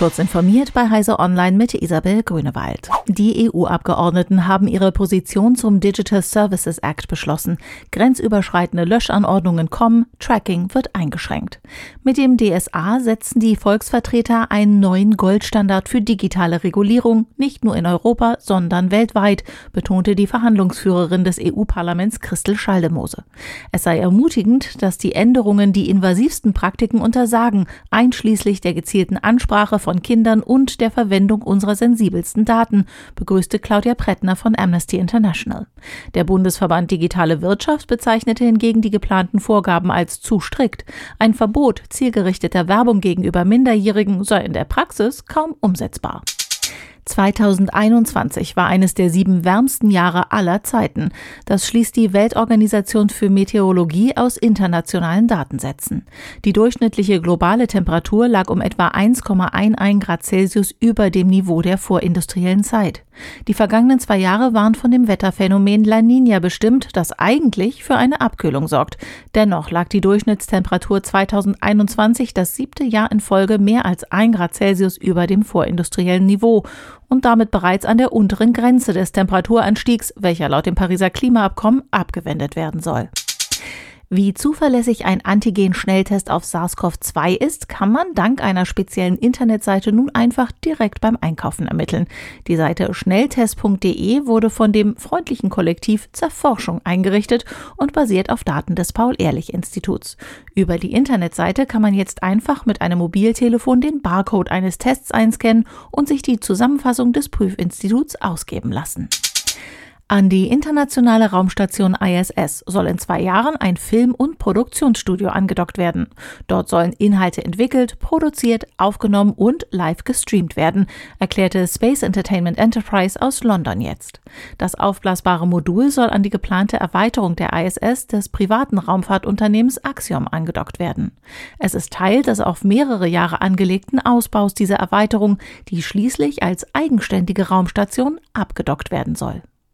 Kurz informiert bei Heise Online mit Isabel Grünewald. Die EU-Abgeordneten haben ihre Position zum Digital Services Act beschlossen. Grenzüberschreitende Löschanordnungen kommen, Tracking wird eingeschränkt. Mit dem DSA setzen die Volksvertreter einen neuen Goldstandard für digitale Regulierung, nicht nur in Europa, sondern weltweit, betonte die Verhandlungsführerin des EU-Parlaments Christel Schaldemose. Es sei ermutigend, dass die Änderungen die invasivsten Praktiken untersagen, einschließlich der gezielten Ansprache von von Kindern und der Verwendung unserer sensibelsten Daten, begrüßte Claudia Prettner von Amnesty International. Der Bundesverband Digitale Wirtschaft bezeichnete hingegen die geplanten Vorgaben als zu strikt. Ein Verbot zielgerichteter Werbung gegenüber Minderjährigen sei in der Praxis kaum umsetzbar. 2021 war eines der sieben wärmsten Jahre aller Zeiten. Das schließt die Weltorganisation für Meteorologie aus internationalen Datensätzen. Die durchschnittliche globale Temperatur lag um etwa 1,11 Grad Celsius über dem Niveau der vorindustriellen Zeit. Die vergangenen zwei Jahre waren von dem Wetterphänomen La Nina bestimmt, das eigentlich für eine Abkühlung sorgt. Dennoch lag die Durchschnittstemperatur 2021 das siebte Jahr in Folge mehr als ein Grad Celsius über dem vorindustriellen Niveau und damit bereits an der unteren Grenze des Temperaturanstiegs, welcher laut dem Pariser Klimaabkommen abgewendet werden soll. Wie zuverlässig ein Antigen-Schnelltest auf SARS-CoV-2 ist, kann man dank einer speziellen Internetseite nun einfach direkt beim Einkaufen ermitteln. Die Seite schnelltest.de wurde von dem freundlichen Kollektiv Zerforschung eingerichtet und basiert auf Daten des Paul-Ehrlich-Instituts. Über die Internetseite kann man jetzt einfach mit einem Mobiltelefon den Barcode eines Tests einscannen und sich die Zusammenfassung des Prüfinstituts ausgeben lassen. An die internationale Raumstation ISS soll in zwei Jahren ein Film- und Produktionsstudio angedockt werden. Dort sollen Inhalte entwickelt, produziert, aufgenommen und live gestreamt werden, erklärte Space Entertainment Enterprise aus London jetzt. Das aufblasbare Modul soll an die geplante Erweiterung der ISS des privaten Raumfahrtunternehmens Axiom angedockt werden. Es ist Teil des auf mehrere Jahre angelegten Ausbaus dieser Erweiterung, die schließlich als eigenständige Raumstation abgedockt werden soll.